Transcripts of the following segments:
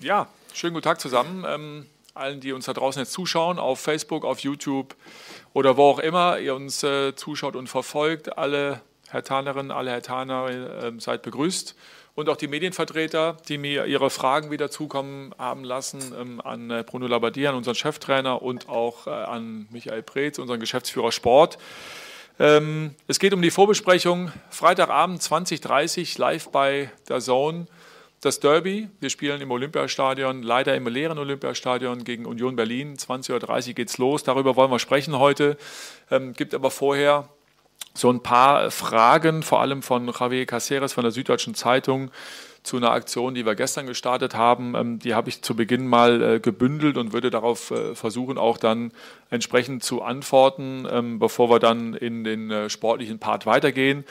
Ja, schönen guten Tag zusammen. Ähm, allen, die uns da draußen jetzt zuschauen, auf Facebook, auf YouTube oder wo auch immer ihr uns äh, zuschaut und verfolgt. Alle Herr Tanerinnen, alle Herr Taner, äh, seid begrüßt. Und auch die Medienvertreter, die mir ihre Fragen wieder zukommen haben lassen, ähm, an äh, Bruno Labbadia, an unseren Cheftrainer und auch äh, an Michael Preetz, unseren Geschäftsführer Sport. Ähm, es geht um die Vorbesprechung Freitagabend 2030 live bei der Zone das Derby. Wir spielen im Olympiastadion, leider im leeren Olympiastadion gegen Union Berlin. 20.30 Uhr geht's los. Darüber wollen wir sprechen heute. Ähm, gibt aber vorher so ein paar Fragen, vor allem von Javier Caceres von der Süddeutschen Zeitung zu einer Aktion, die wir gestern gestartet haben. Ähm, die habe ich zu Beginn mal äh, gebündelt und würde darauf äh, versuchen, auch dann entsprechend zu antworten, ähm, bevor wir dann in den äh, sportlichen Part weitergehen.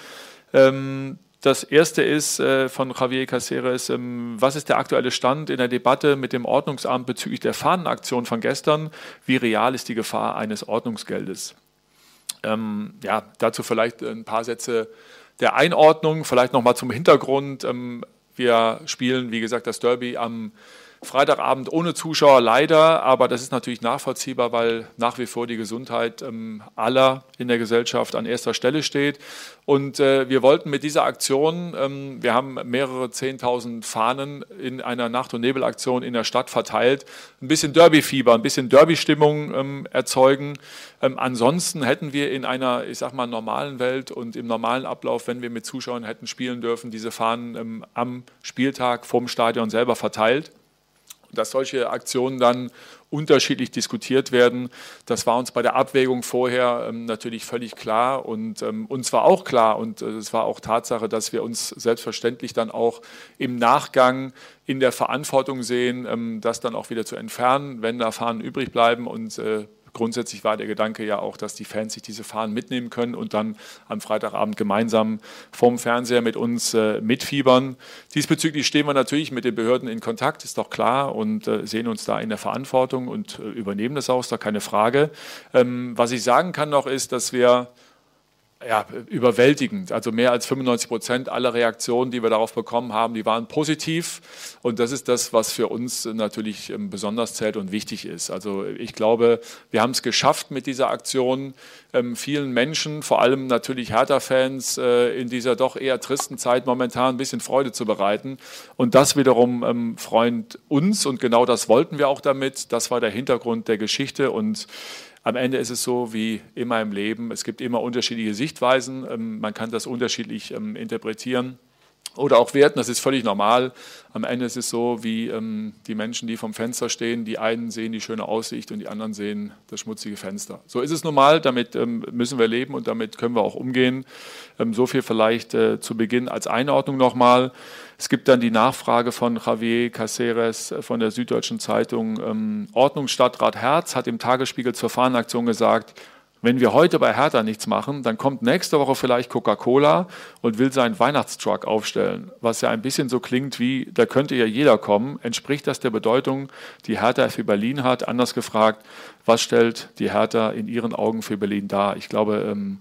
Das erste ist äh, von Javier Caceres, ähm, was ist der aktuelle Stand in der Debatte mit dem Ordnungsamt bezüglich der Fahnenaktion von gestern? Wie real ist die Gefahr eines Ordnungsgeldes? Ähm, ja, dazu vielleicht ein paar Sätze der Einordnung, vielleicht nochmal zum Hintergrund. Ähm, wir spielen, wie gesagt, das Derby am Freitagabend ohne Zuschauer leider, aber das ist natürlich nachvollziehbar, weil nach wie vor die Gesundheit ähm, aller in der Gesellschaft an erster Stelle steht. Und äh, wir wollten mit dieser Aktion, ähm, wir haben mehrere Zehntausend Fahnen in einer Nacht- und Nebelaktion in der Stadt verteilt, ein bisschen Derby-Fieber, ein bisschen Derby-Stimmung ähm, erzeugen. Ähm, ansonsten hätten wir in einer, ich sag mal, normalen Welt und im normalen Ablauf, wenn wir mit Zuschauern hätten spielen dürfen, diese Fahnen ähm, am Spieltag vom Stadion selber verteilt dass solche Aktionen dann unterschiedlich diskutiert werden. Das war uns bei der Abwägung vorher ähm, natürlich völlig klar und ähm, uns war auch klar und äh, es war auch Tatsache, dass wir uns selbstverständlich dann auch im Nachgang in der Verantwortung sehen, ähm, das dann auch wieder zu entfernen, wenn da Fahnen übrig bleiben und äh, grundsätzlich war der Gedanke ja auch, dass die Fans sich diese Fahnen mitnehmen können und dann am Freitagabend gemeinsam vorm Fernseher mit uns äh, mitfiebern. Diesbezüglich stehen wir natürlich mit den Behörden in Kontakt, ist doch klar, und äh, sehen uns da in der Verantwortung und äh, übernehmen das auch, ist da keine Frage. Ähm, was ich sagen kann noch ist, dass wir ja, überwältigend. Also mehr als 95 Prozent aller Reaktionen, die wir darauf bekommen haben, die waren positiv. Und das ist das, was für uns natürlich ähm, besonders zählt und wichtig ist. Also ich glaube, wir haben es geschafft mit dieser Aktion, ähm, vielen Menschen, vor allem natürlich Hertha-Fans, äh, in dieser doch eher tristen Zeit momentan ein bisschen Freude zu bereiten. Und das wiederum ähm, freut uns und genau das wollten wir auch damit. Das war der Hintergrund der Geschichte und am Ende ist es so wie immer im Leben, es gibt immer unterschiedliche Sichtweisen, ähm, man kann das unterschiedlich ähm, interpretieren oder auch werten, das ist völlig normal. Am Ende ist es so, wie ähm, die Menschen, die vom Fenster stehen, die einen sehen die schöne Aussicht und die anderen sehen das schmutzige Fenster. So ist es normal, damit ähm, müssen wir leben und damit können wir auch umgehen. Ähm, so viel vielleicht äh, zu Beginn als Einordnung nochmal. Es gibt dann die Nachfrage von Javier Caceres von der Süddeutschen Zeitung. Ähm, Ordnungsstadtrat Herz hat im Tagesspiegel zur Fahnenaktion gesagt, wenn wir heute bei Hertha nichts machen, dann kommt nächste Woche vielleicht Coca-Cola und will seinen Weihnachtstruck aufstellen, was ja ein bisschen so klingt wie, da könnte ja jeder kommen. Entspricht das der Bedeutung, die Hertha für Berlin hat? Anders gefragt, was stellt die Hertha in Ihren Augen für Berlin dar? Ich glaube, ähm,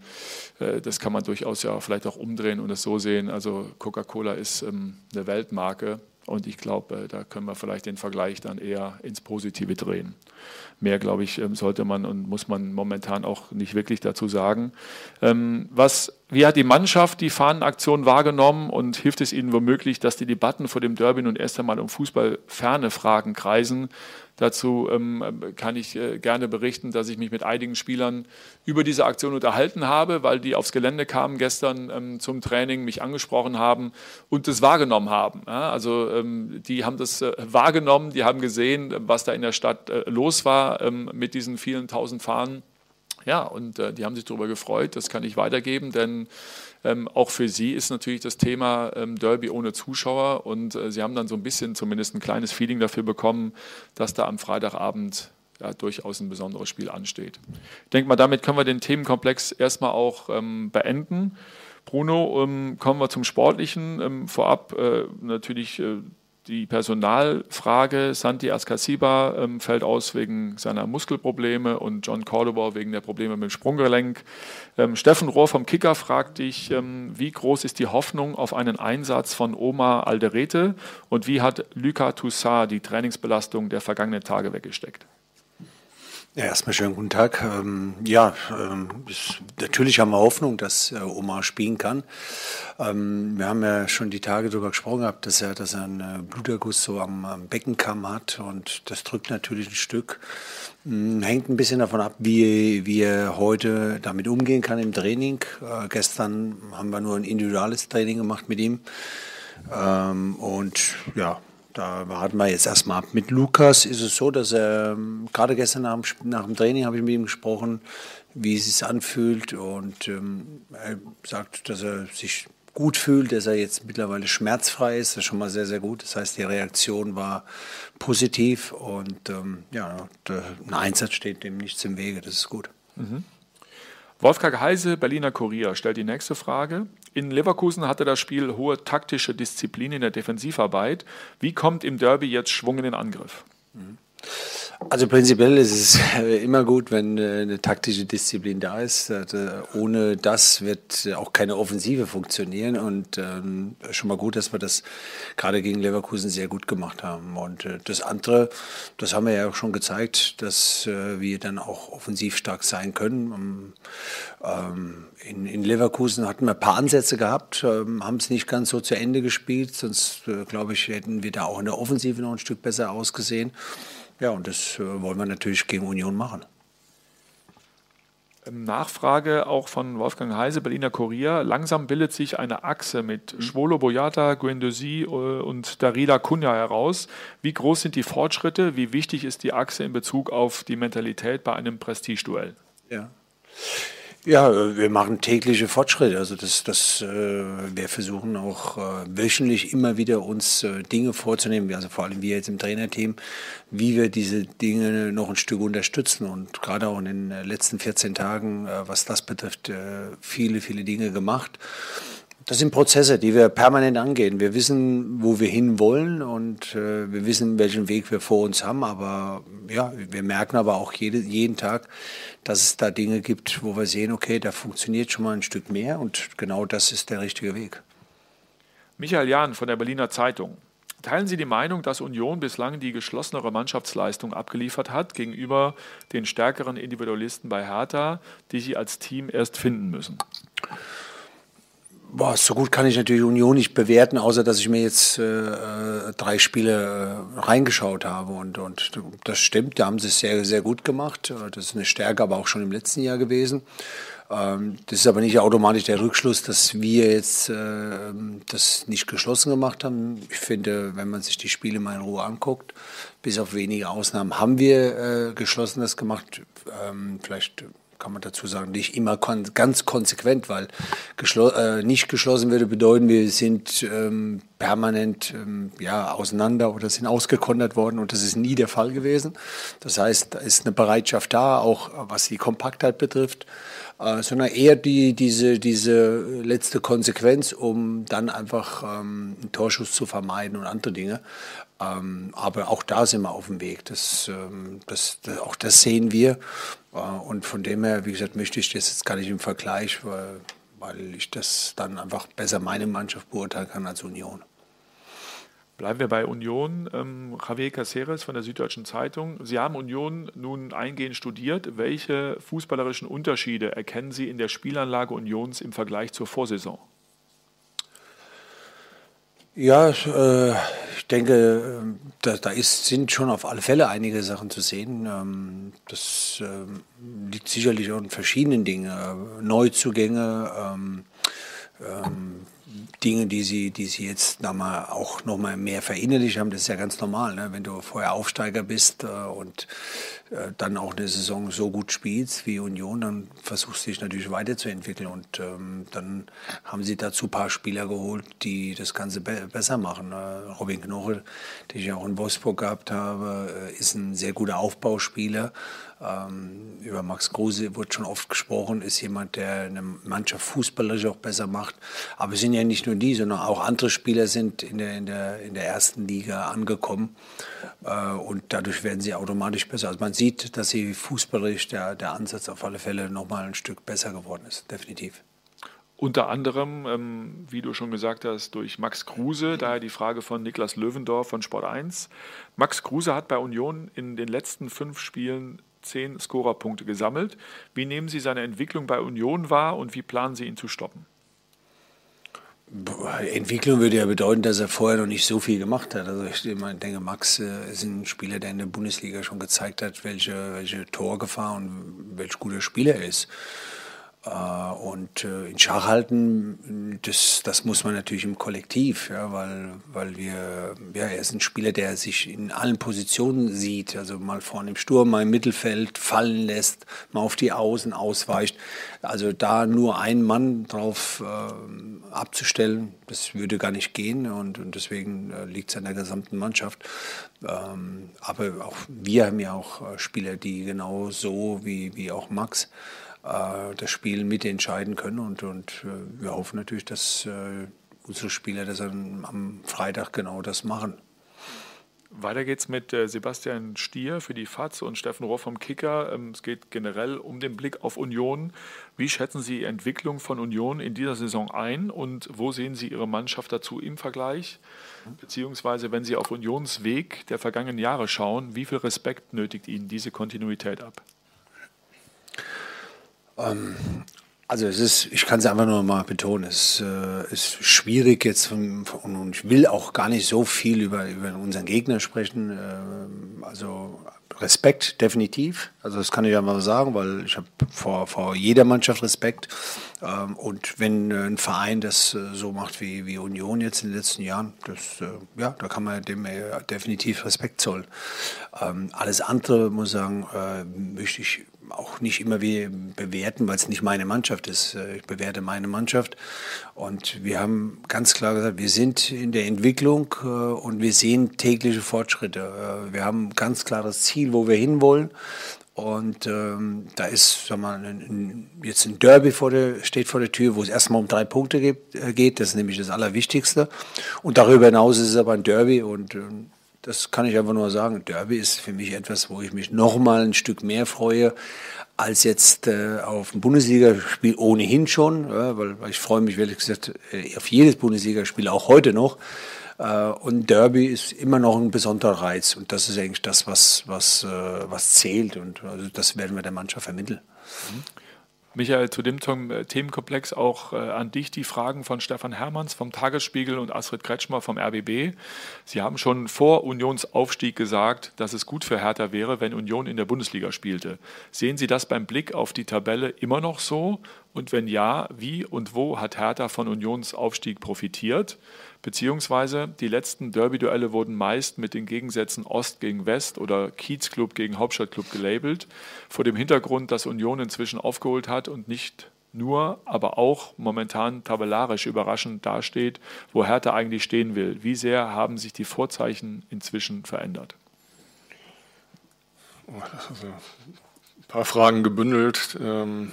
äh, das kann man durchaus ja vielleicht auch umdrehen und es so sehen. Also Coca-Cola ist ähm, eine Weltmarke und ich glaube, äh, da können wir vielleicht den Vergleich dann eher ins Positive drehen. Mehr, glaube ich, ähm, sollte man und muss man momentan auch nicht wirklich dazu sagen. Ähm, was, wie hat die Mannschaft die Fahnenaktion wahrgenommen und hilft es Ihnen womöglich, dass die Debatten vor dem Derby nun erst einmal um fußballferne Fragen kreisen? Dazu ähm, kann ich äh, gerne berichten, dass ich mich mit einigen Spielern über diese Aktion unterhalten habe, weil die aufs Gelände kamen gestern ähm, zum Training, mich angesprochen haben und das wahrgenommen haben. Ja, also ähm, die haben das äh, wahrgenommen, die haben gesehen, was da in der Stadt äh, los war ähm, mit diesen vielen tausend Fahnen. Ja, und äh, die haben sich darüber gefreut. Das kann ich weitergeben, denn ähm, auch für sie ist natürlich das Thema ähm, Derby ohne Zuschauer und äh, sie haben dann so ein bisschen zumindest ein kleines Feeling dafür bekommen, dass da am Freitagabend ja, durchaus ein besonderes Spiel ansteht. Ich denke mal, damit können wir den Themenkomplex erstmal auch ähm, beenden. Bruno, ähm, kommen wir zum Sportlichen. Ähm, vorab äh, natürlich äh, die Personalfrage. Santi Ascasiba ähm, fällt aus wegen seiner Muskelprobleme und John Cordoba wegen der Probleme mit dem Sprunggelenk. Ähm, Steffen Rohr vom Kicker fragt dich, ähm, wie groß ist die Hoffnung auf einen Einsatz von Omar Alderete und wie hat Luca Toussaint die Trainingsbelastung der vergangenen Tage weggesteckt? Ja, erstmal schönen guten Tag. Ähm, ja, ähm, ist, natürlich haben wir Hoffnung, dass äh, Omar spielen kann. Ähm, wir haben ja schon die Tage darüber gesprochen gehabt, dass er, dass er einen äh, Bluterguss so am, am, Beckenkamm hat und das drückt natürlich ein Stück. Ähm, hängt ein bisschen davon ab, wie, wie er heute damit umgehen kann im Training. Äh, gestern haben wir nur ein individuelles Training gemacht mit ihm. Ähm, und ja, da warten wir jetzt erstmal ab. Mit Lukas ist es so, dass er, ähm, gerade gestern nach dem, nach dem Training habe ich mit ihm gesprochen, wie es sich anfühlt. Und ähm, er sagt, dass er sich gut fühlt, dass er jetzt mittlerweile schmerzfrei ist. Das ist schon mal sehr, sehr gut. Das heißt, die Reaktion war positiv und ähm, ja, ein Einsatz steht dem nichts im Wege. Das ist gut. Mhm. Wolfgang Heise, Berliner Kurier, stellt die nächste Frage. In Leverkusen hatte das Spiel hohe taktische Disziplin in der Defensivarbeit. Wie kommt im Derby jetzt Schwung in den Angriff? Mhm. Also prinzipiell ist es immer gut, wenn äh, eine taktische Disziplin da ist. Äh, ohne das wird auch keine Offensive funktionieren. Und ähm, schon mal gut, dass wir das gerade gegen Leverkusen sehr gut gemacht haben. Und äh, das andere, das haben wir ja auch schon gezeigt, dass wir dann auch offensiv stark sein können. Ähm, in, in Leverkusen hatten wir ein paar Ansätze gehabt, ähm, haben es nicht ganz so zu Ende gespielt. Sonst, glaube ich, hätten wir da auch in der Offensive noch ein Stück besser ausgesehen. Ja, und das äh, wollen wir natürlich gegen Union machen. Ähm, Nachfrage auch von Wolfgang Heise, Berliner Kurier. Langsam bildet sich eine Achse mit mhm. Schwolo Boyata, Guendouzi äh, und Darida Kunja heraus. Wie groß sind die Fortschritte? Wie wichtig ist die Achse in Bezug auf die Mentalität bei einem Prestigeduell? Ja. Ja, wir machen tägliche Fortschritte. Also das, das, äh, wir versuchen auch äh, wöchentlich immer wieder uns äh, Dinge vorzunehmen, also vor allem wir jetzt im Trainerteam, wie wir diese Dinge noch ein Stück unterstützen. Und gerade auch in den letzten 14 Tagen, was das betrifft, viele, viele Dinge gemacht. Das sind Prozesse, die wir permanent angehen. Wir wissen, wo wir hin wollen und äh, wir wissen, welchen Weg wir vor uns haben. Aber ja, wir merken aber auch jede, jeden Tag, dass es da Dinge gibt, wo wir sehen, okay, da funktioniert schon mal ein Stück mehr und genau das ist der richtige Weg. Michael Jahn von der Berliner Zeitung. Teilen Sie die Meinung, dass Union bislang die geschlossenere Mannschaftsleistung abgeliefert hat gegenüber den stärkeren Individualisten bei Hertha, die Sie als Team erst finden müssen? Boah, so gut kann ich natürlich Union nicht bewerten, außer dass ich mir jetzt äh, drei Spiele äh, reingeschaut habe. Und, und das stimmt, da haben sie es sehr, sehr gut gemacht. Das ist eine Stärke, aber auch schon im letzten Jahr gewesen. Ähm, das ist aber nicht automatisch der Rückschluss, dass wir jetzt äh, das nicht geschlossen gemacht haben. Ich finde, wenn man sich die Spiele mal in Ruhe anguckt, bis auf wenige Ausnahmen haben wir äh, geschlossen das gemacht. Ähm, vielleicht kann man dazu sagen, nicht immer kon ganz konsequent, weil geschlo äh, nicht geschlossen würde bedeuten, wir sind ähm, permanent ähm, ja, auseinander oder sind ausgekontert worden und das ist nie der Fall gewesen. Das heißt, da ist eine Bereitschaft da, auch was die Kompaktheit betrifft, äh, sondern eher die, diese, diese letzte Konsequenz, um dann einfach ähm, einen Torschuss zu vermeiden und andere Dinge. Ähm, aber auch da sind wir auf dem Weg. Das, ähm, das, das, auch das sehen wir. Äh, und von dem her, wie gesagt, möchte ich das jetzt gar nicht im Vergleich, weil, weil ich das dann einfach besser meine Mannschaft beurteilen kann als Union. Bleiben wir bei Union. Ähm, Javier Caceres von der Süddeutschen Zeitung. Sie haben Union nun eingehend studiert. Welche fußballerischen Unterschiede erkennen Sie in der Spielanlage Unions im Vergleich zur Vorsaison? Ja, äh, ich denke, ähm, da, da ist, sind schon auf alle Fälle einige Sachen zu sehen. Ähm, das ähm, liegt sicherlich in verschiedenen Dingen. Äh, Neuzugänge, ähm, ähm, Dinge, die sie, die sie jetzt noch mal, auch noch mal mehr verinnerlicht haben, das ist ja ganz normal. Ne? Wenn du vorher Aufsteiger bist äh, und äh, dann auch eine Saison so gut spielst wie Union, dann versuchst du dich natürlich weiterzuentwickeln. Und ähm, dann haben sie dazu ein paar Spieler geholt, die das Ganze be besser machen. Äh, Robin Knoche, den ich auch in Wolfsburg gehabt habe, äh, ist ein sehr guter Aufbauspieler. Ähm, über Max Kruse wird schon oft gesprochen, ist jemand, der eine Mannschaft fußballerisch auch besser macht. Aber es sind ja nicht nur die, sondern auch andere Spieler sind in der, in der, in der ersten Liga angekommen. Äh, und dadurch werden sie automatisch besser. Also man sieht, dass sie fußballerisch der, der Ansatz auf alle Fälle nochmal ein Stück besser geworden ist, definitiv. Unter anderem, ähm, wie du schon gesagt hast, durch Max Kruse, daher die Frage von Niklas Löwendorf von Sport 1. Max Kruse hat bei Union in den letzten fünf Spielen zehn Scorerpunkte gesammelt. Wie nehmen Sie seine Entwicklung bei Union wahr und wie planen Sie ihn zu stoppen? Entwicklung würde ja bedeuten, dass er vorher noch nicht so viel gemacht hat. Also ich denke, Max äh, ist ein Spieler, der in der Bundesliga schon gezeigt hat, welche, welche Torgefahr und welch guter Spieler er ist. Äh, und äh, in Schach halten, das, das muss man natürlich im Kollektiv, ja, weil, weil wir, ja, er ist ein Spieler, der sich in allen Positionen sieht, also mal vorne im Sturm, mal im Mittelfeld fallen lässt, mal auf die Außen ausweicht. Also da nur einen Mann drauf äh, abzustellen, das würde gar nicht gehen und, und deswegen äh, liegt es an der gesamten Mannschaft. Ähm, aber auch wir haben ja auch Spieler, die genau so wie, wie auch Max das Spiel mitentscheiden können. Und, und äh, wir hoffen natürlich, dass äh, unsere Spieler das am Freitag genau das machen. Weiter geht's mit Sebastian Stier für die FAZ und Steffen Rohr vom Kicker. Ähm, es geht generell um den Blick auf Union. Wie schätzen Sie die Entwicklung von Union in dieser Saison ein und wo sehen Sie Ihre Mannschaft dazu im Vergleich? Beziehungsweise, wenn Sie auf Unions Weg der vergangenen Jahre schauen, wie viel Respekt nötigt Ihnen diese Kontinuität ab? Ähm, also es ist, ich kann es einfach nur mal betonen, es äh, ist schwierig jetzt von, von, und ich will auch gar nicht so viel über, über unseren Gegner sprechen. Äh, also Respekt definitiv, also das kann ich ja mal sagen, weil ich habe vor, vor jeder Mannschaft Respekt. Ähm, und wenn äh, ein Verein das äh, so macht wie, wie Union jetzt in den letzten Jahren, das, äh, ja, da kann man dem definitiv Respekt zollen. Ähm, alles andere, muss ich sagen, äh, möchte ich auch nicht immer wie bewerten, weil es nicht meine Mannschaft ist. Äh, ich bewerte meine Mannschaft. Und wir haben ganz klar gesagt, wir sind in der Entwicklung äh, und wir sehen tägliche Fortschritte. Äh, wir haben ganz klares Ziel, wo wir hinwollen. Und ähm, da ist, sag mal, ein, ein, jetzt ein Derby vor der, steht vor der Tür, wo es erstmal um drei Punkte geht, geht. Das ist nämlich das Allerwichtigste. Und darüber hinaus ist es aber ein Derby und ähm, das kann ich einfach nur sagen. Derby ist für mich etwas, wo ich mich noch mal ein Stück mehr freue als jetzt äh, auf ein Bundesligaspiel ohnehin schon, ja, weil, weil, ich freue mich, ehrlich gesagt, äh, auf jedes Bundesligaspiel, auch heute noch. Äh, und Derby ist immer noch ein besonderer Reiz und das ist eigentlich das, was, was, äh, was zählt und also das werden wir der Mannschaft vermitteln. Mhm. Michael, zu dem äh, Themenkomplex auch äh, an dich die Fragen von Stefan Hermanns vom Tagesspiegel und Astrid Kretschmer vom RBB. Sie haben schon vor Unions Aufstieg gesagt, dass es gut für Hertha wäre, wenn Union in der Bundesliga spielte. Sehen Sie das beim Blick auf die Tabelle immer noch so? Und wenn ja, wie und wo hat Hertha von Unions Aufstieg profitiert? Beziehungsweise die letzten Derby-Duelle wurden meist mit den Gegensätzen Ost gegen West oder Kiezclub gegen Hauptstadtclub gelabelt, vor dem Hintergrund, dass Union inzwischen aufgeholt hat und nicht nur, aber auch momentan tabellarisch überraschend dasteht, wo Hertha eigentlich stehen will. Wie sehr haben sich die Vorzeichen inzwischen verändert? Also, ein paar Fragen gebündelt. Ähm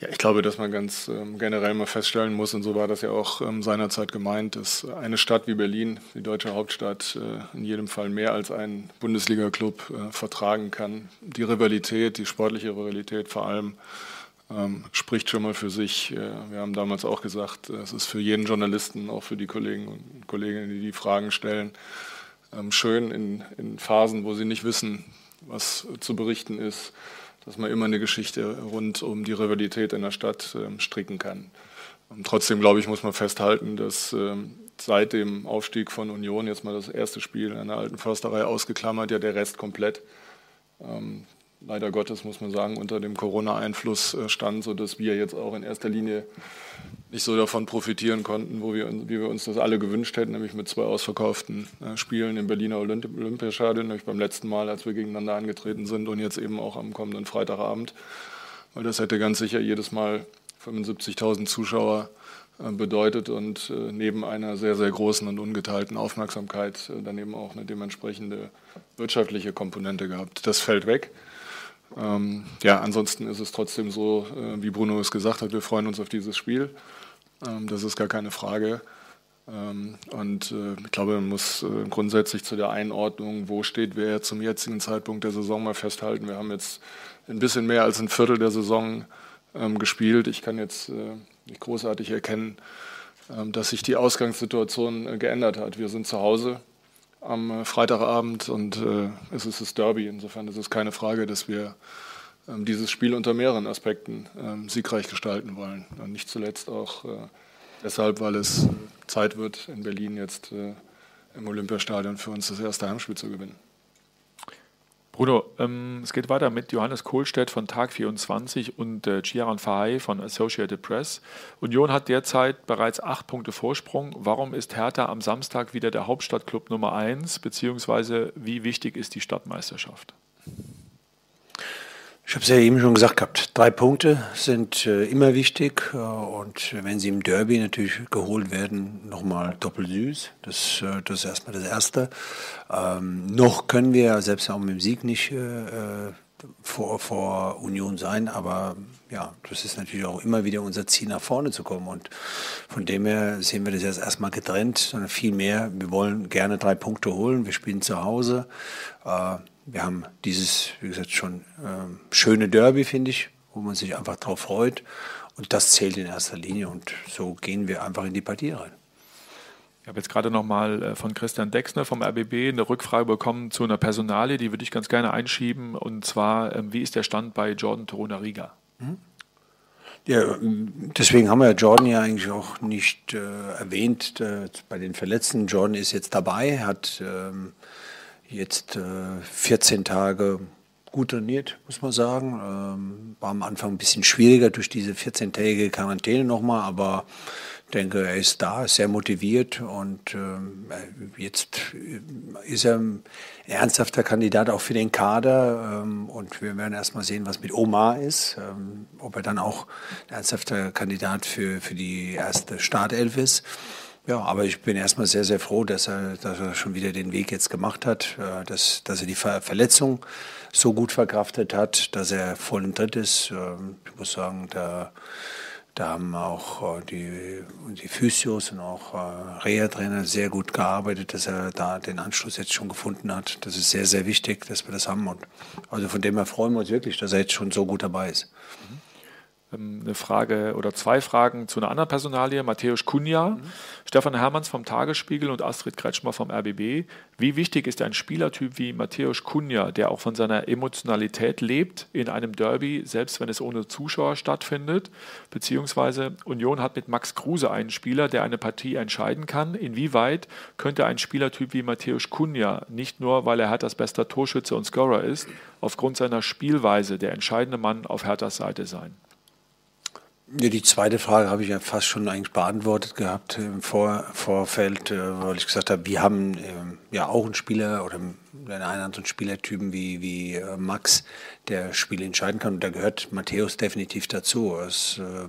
ja, ich glaube, dass man ganz ähm, generell mal feststellen muss, und so war das ja auch ähm, seinerzeit gemeint, dass eine Stadt wie Berlin, die deutsche Hauptstadt, äh, in jedem Fall mehr als ein Bundesliga-Club äh, vertragen kann. Die Rivalität, die sportliche Rivalität vor allem, ähm, spricht schon mal für sich. Äh, wir haben damals auch gesagt, äh, es ist für jeden Journalisten, auch für die Kollegen und Kolleginnen, die die Fragen stellen, ähm, schön in, in Phasen, wo sie nicht wissen, was zu berichten ist, dass man immer eine Geschichte rund um die Rivalität in der Stadt ähm, stricken kann. Und trotzdem, glaube ich, muss man festhalten, dass ähm, seit dem Aufstieg von Union, jetzt mal das erste Spiel in der alten Försterei ausgeklammert, ja der Rest komplett ähm, leider Gottes, muss man sagen, unter dem Corona-Einfluss äh, stand, sodass wir jetzt auch in erster Linie nicht so davon profitieren konnten, wo wir, wie wir uns das alle gewünscht hätten, nämlich mit zwei ausverkauften äh, Spielen im Berliner Olympiastadion, nämlich beim letzten Mal, als wir gegeneinander angetreten sind und jetzt eben auch am kommenden Freitagabend, weil das hätte ganz sicher jedes Mal 75.000 Zuschauer äh, bedeutet und neben einer sehr, sehr großen und ungeteilten Aufmerksamkeit daneben auch eine dementsprechende wirtschaftliche Komponente gehabt. Das fällt weg. Ähm, ja, ansonsten ist es trotzdem so, äh, wie Bruno es gesagt hat, wir freuen uns auf dieses Spiel. Ähm, das ist gar keine Frage. Ähm, und äh, ich glaube, man muss äh, grundsätzlich zu der Einordnung, wo steht wer zum jetzigen Zeitpunkt der Saison mal festhalten. Wir haben jetzt ein bisschen mehr als ein Viertel der Saison ähm, gespielt. Ich kann jetzt äh, nicht großartig erkennen, dass sich die Ausgangssituation geändert hat. Wir sind zu Hause am Freitagabend und es ist das Derby. Insofern ist es keine Frage, dass wir dieses Spiel unter mehreren Aspekten siegreich gestalten wollen. Und nicht zuletzt auch Deshalb, weil es äh, Zeit wird, in Berlin jetzt äh, im Olympiastadion für uns das erste Heimspiel zu gewinnen. Bruno, ähm, es geht weiter mit Johannes Kohlstedt von Tag 24 und äh, Chiaran Fahey von Associated Press. Union hat derzeit bereits acht Punkte Vorsprung. Warum ist Hertha am Samstag wieder der Hauptstadtclub Nummer eins, beziehungsweise wie wichtig ist die Stadtmeisterschaft? Ich habe es ja eben schon gesagt gehabt, drei Punkte sind äh, immer wichtig äh, und wenn sie im Derby natürlich geholt werden, nochmal doppelt süß. Das, äh, das ist erstmal das Erste. Ähm, noch können wir selbst auch mit dem Sieg nicht äh, äh, vor, vor Union sein, aber ja, das ist natürlich auch immer wieder unser Ziel, nach vorne zu kommen. Und von dem her sehen wir das jetzt erstmal getrennt, sondern viel mehr, wir wollen gerne drei Punkte holen. Wir spielen zu Hause. Wir haben dieses, wie gesagt, schon ähm, schöne Derby, finde ich, wo man sich einfach drauf freut. Und das zählt in erster Linie. Und so gehen wir einfach in die Partie rein. Ich habe jetzt gerade noch mal äh, von Christian Dexner vom RBB eine Rückfrage bekommen zu einer Personalie, die würde ich ganz gerne einschieben. Und zwar, ähm, wie ist der Stand bei Jordan Toruna Riga? Hm? Ja, deswegen haben wir Jordan ja eigentlich auch nicht äh, erwähnt äh, bei den Verletzten. Jordan ist jetzt dabei, hat ähm, jetzt äh, 14 Tage gut trainiert, muss man sagen. Ähm, war am Anfang ein bisschen schwieriger durch diese 14-tägige Quarantäne nochmal, aber ich denke, er ist da, ist sehr motiviert und ähm, jetzt ist er ein ernsthafter Kandidat auch für den Kader ähm, und wir werden erstmal sehen, was mit Omar ist, ähm, ob er dann auch ein ernsthafter Kandidat für, für die erste Startelf ist. Ja, aber ich bin erstmal sehr, sehr froh, dass er, dass er schon wieder den Weg jetzt gemacht hat, äh, dass, dass er die Verletzung so gut verkraftet hat, dass er voll im Tritt ist. Ähm, ich muss sagen, da, da haben auch äh, die, die Physios und auch äh, Reha-Trainer sehr gut gearbeitet, dass er da den Anschluss jetzt schon gefunden hat. Das ist sehr, sehr wichtig, dass wir das haben. Und also von dem her freuen wir uns wirklich, dass er jetzt schon so gut dabei ist. Mhm. Ähm, eine Frage oder zwei Fragen zu einer anderen Personalie, Matthäus Kunja, mhm. Stefan Hermanns vom Tagesspiegel und Astrid Kretschmer vom RBB. Wie wichtig ist ein Spielertyp wie Matthäus Kunja, der auch von seiner Emotionalität lebt in einem Derby, selbst wenn es ohne Zuschauer stattfindet? Beziehungsweise Union hat mit Max Kruse einen Spieler, der eine Partie entscheiden kann. Inwieweit könnte ein Spielertyp wie Matthäus Kunja, nicht nur weil er Herthas bester Torschütze und Scorer ist, aufgrund seiner Spielweise der entscheidende Mann auf Herthas Seite sein? Ja, die zweite Frage habe ich ja fast schon eigentlich beantwortet gehabt im Vor Vorfeld, äh, weil ich gesagt habe, wir haben äh, ja auch einen Spieler oder einen anderen Spielertypen wie, wie äh, Max, der Spiele entscheiden kann. Und da gehört Matthäus definitiv dazu. Es, äh,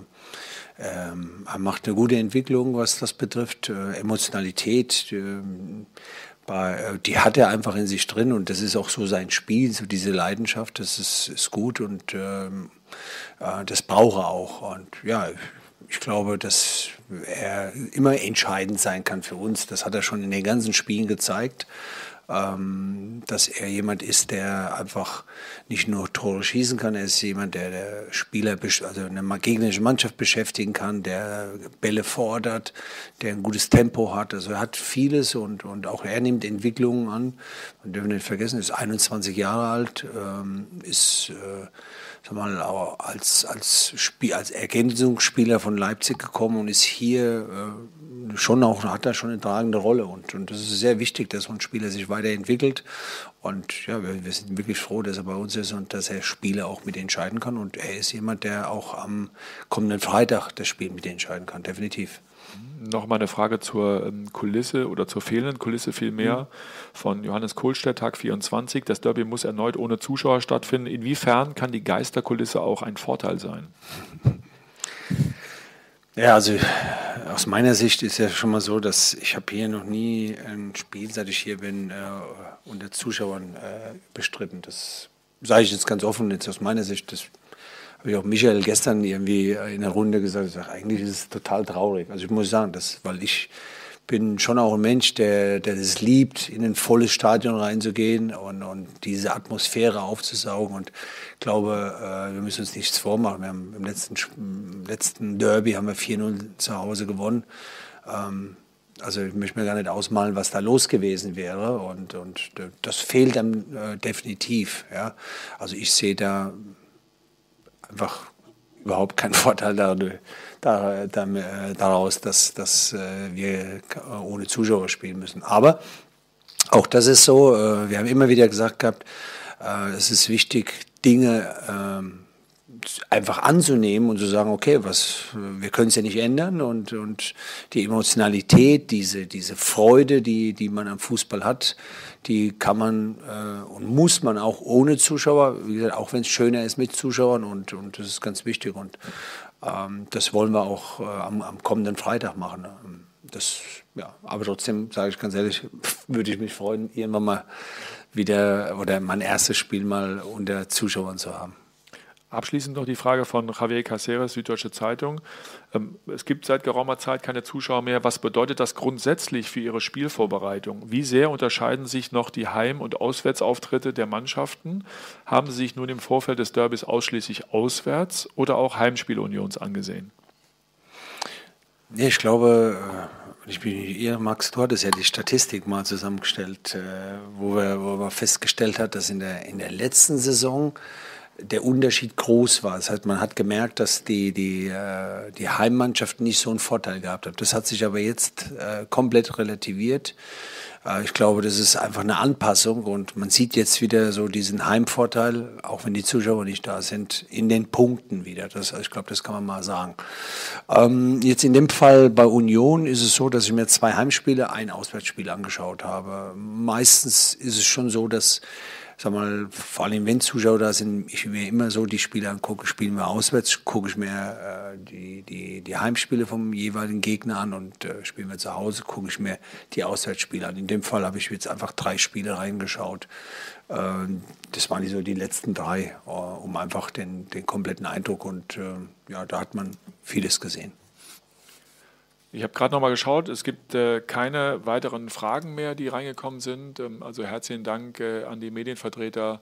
ähm, er macht eine gute Entwicklung, was das betrifft. Äh, Emotionalität, bei, die hat er einfach in sich drin und das ist auch so sein Spiel, so diese Leidenschaft, das ist, ist gut und ähm, äh, das brauche er auch. Und ja, ich glaube, dass er immer entscheidend sein kann für uns. Das hat er schon in den ganzen Spielen gezeigt, ähm, dass er jemand ist, der einfach nicht nur Tore schießen kann, er ist jemand, der, Spieler, also eine gegnerische Mannschaft beschäftigen kann, der Bälle fordert, der ein gutes Tempo hat. Also er hat vieles und, und auch er nimmt Entwicklungen an. Man dürfen nicht vergessen, er ist 21 Jahre alt, ähm, ist äh, mal, als, als, Spiel, als Ergänzungsspieler von Leipzig gekommen und ist hier äh, schon auch, hat da schon eine tragende Rolle. Und, und das ist sehr wichtig, dass so ein Spieler sich weiterentwickelt. Und ja, wir, wir, sind wirklich froh, dass er bei uns ist und dass er Spiele auch mit entscheiden kann. Und er ist jemand, der auch am kommenden Freitag das Spiel mit entscheiden kann, definitiv. Nochmal eine Frage zur ähm, Kulisse oder zur fehlenden Kulisse vielmehr mhm. von Johannes Kohlstedt, Tag 24. Das Derby muss erneut ohne Zuschauer stattfinden. Inwiefern kann die Geisterkulisse auch ein Vorteil sein? Ja, also aus meiner Sicht ist ja schon mal so, dass ich habe hier noch nie ein Spiel, seit ich hier bin, äh, unter Zuschauern äh, bestritten. Das sage ich jetzt ganz offen, jetzt aus meiner Sicht. Das habe ich auch Michael gestern irgendwie in der Runde gesagt, ich eigentlich ist es total traurig. Also ich muss sagen, das, weil ich bin schon auch ein Mensch, der, der es liebt, in ein volles Stadion reinzugehen und, und diese Atmosphäre aufzusaugen. Und ich glaube, äh, wir müssen uns nichts vormachen. Wir haben im letzten, im letzten Derby haben wir 4-0 zu Hause gewonnen. Ähm, also ich möchte mir gar nicht ausmalen, was da los gewesen wäre. Und, und das fehlt dann äh, definitiv. Ja. Also ich sehe da einfach überhaupt keinen Vorteil dadurch da, da, äh, daraus, dass, dass äh, wir ohne Zuschauer spielen müssen. Aber auch das ist so, äh, wir haben immer wieder gesagt gehabt, es ist wichtig, Dinge ähm, einfach anzunehmen und zu sagen, okay, was, wir können es ja nicht ändern und, und die Emotionalität, diese, diese Freude, die, die man am Fußball hat, die kann man äh, und muss man auch ohne Zuschauer, wie gesagt, auch wenn es schöner ist mit Zuschauern und, und das ist ganz wichtig und ähm, das wollen wir auch äh, am, am, kommenden Freitag machen. Ähm, das, ja, aber trotzdem, sage ich ganz ehrlich, würde ich mich freuen, irgendwann mal wieder oder mein erstes Spiel mal unter Zuschauern zu haben. Abschließend noch die Frage von Javier Caceres, Süddeutsche Zeitung. Ähm, es gibt seit geraumer Zeit keine Zuschauer mehr. Was bedeutet das grundsätzlich für Ihre Spielvorbereitung? Wie sehr unterscheiden sich noch die Heim- und Auswärtsauftritte der Mannschaften? Haben Sie sich nun im Vorfeld des Derbys ausschließlich Auswärts- oder auch Heimspielunions angesehen? Ich glaube, äh, ich bin eher Max, du hattest ja die Statistik mal zusammengestellt, äh, wo, wir, wo man festgestellt hat, dass in der, in der letzten Saison der Unterschied groß war. Das heißt, man hat gemerkt, dass die, die, äh, die Heimmannschaft nicht so einen Vorteil gehabt hat. Das hat sich aber jetzt äh, komplett relativiert. Äh, ich glaube, das ist einfach eine Anpassung und man sieht jetzt wieder so diesen Heimvorteil, auch wenn die Zuschauer nicht da sind, in den Punkten wieder. Das, ich glaube, das kann man mal sagen. Ähm, jetzt in dem Fall bei Union ist es so, dass ich mir zwei Heimspiele, ein Auswärtsspiel angeschaut habe. Meistens ist es schon so, dass sag mal, vor allem wenn Zuschauer da sind, ich mir immer so die Spiele angucke, spielen wir auswärts, gucke ich mir äh, die, die, die Heimspiele vom jeweiligen Gegner an und äh, spielen wir zu Hause, gucke ich mir die Auswärtsspiele an. In dem Fall habe ich jetzt einfach drei Spiele reingeschaut. Äh, das waren die so die letzten drei, äh, um einfach den, den kompletten Eindruck und äh, ja, da hat man vieles gesehen. Ich habe gerade noch mal geschaut, es gibt äh, keine weiteren Fragen mehr, die reingekommen sind. Ähm, also herzlichen Dank äh, an die Medienvertreter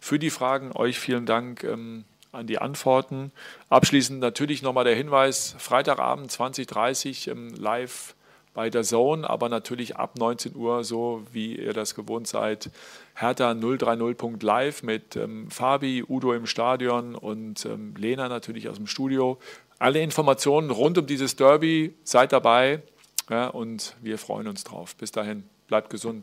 für die Fragen. Euch vielen Dank ähm, an die Antworten. Abschließend natürlich noch mal der Hinweis, Freitagabend 20.30 Uhr ähm, live bei der Zone, aber natürlich ab 19 Uhr, so wie ihr das gewohnt seid, Hertha 030.live mit ähm, Fabi, Udo im Stadion und ähm, Lena natürlich aus dem Studio alle Informationen rund um dieses Derby. Seid dabei ja, und wir freuen uns drauf. Bis dahin, bleibt gesund.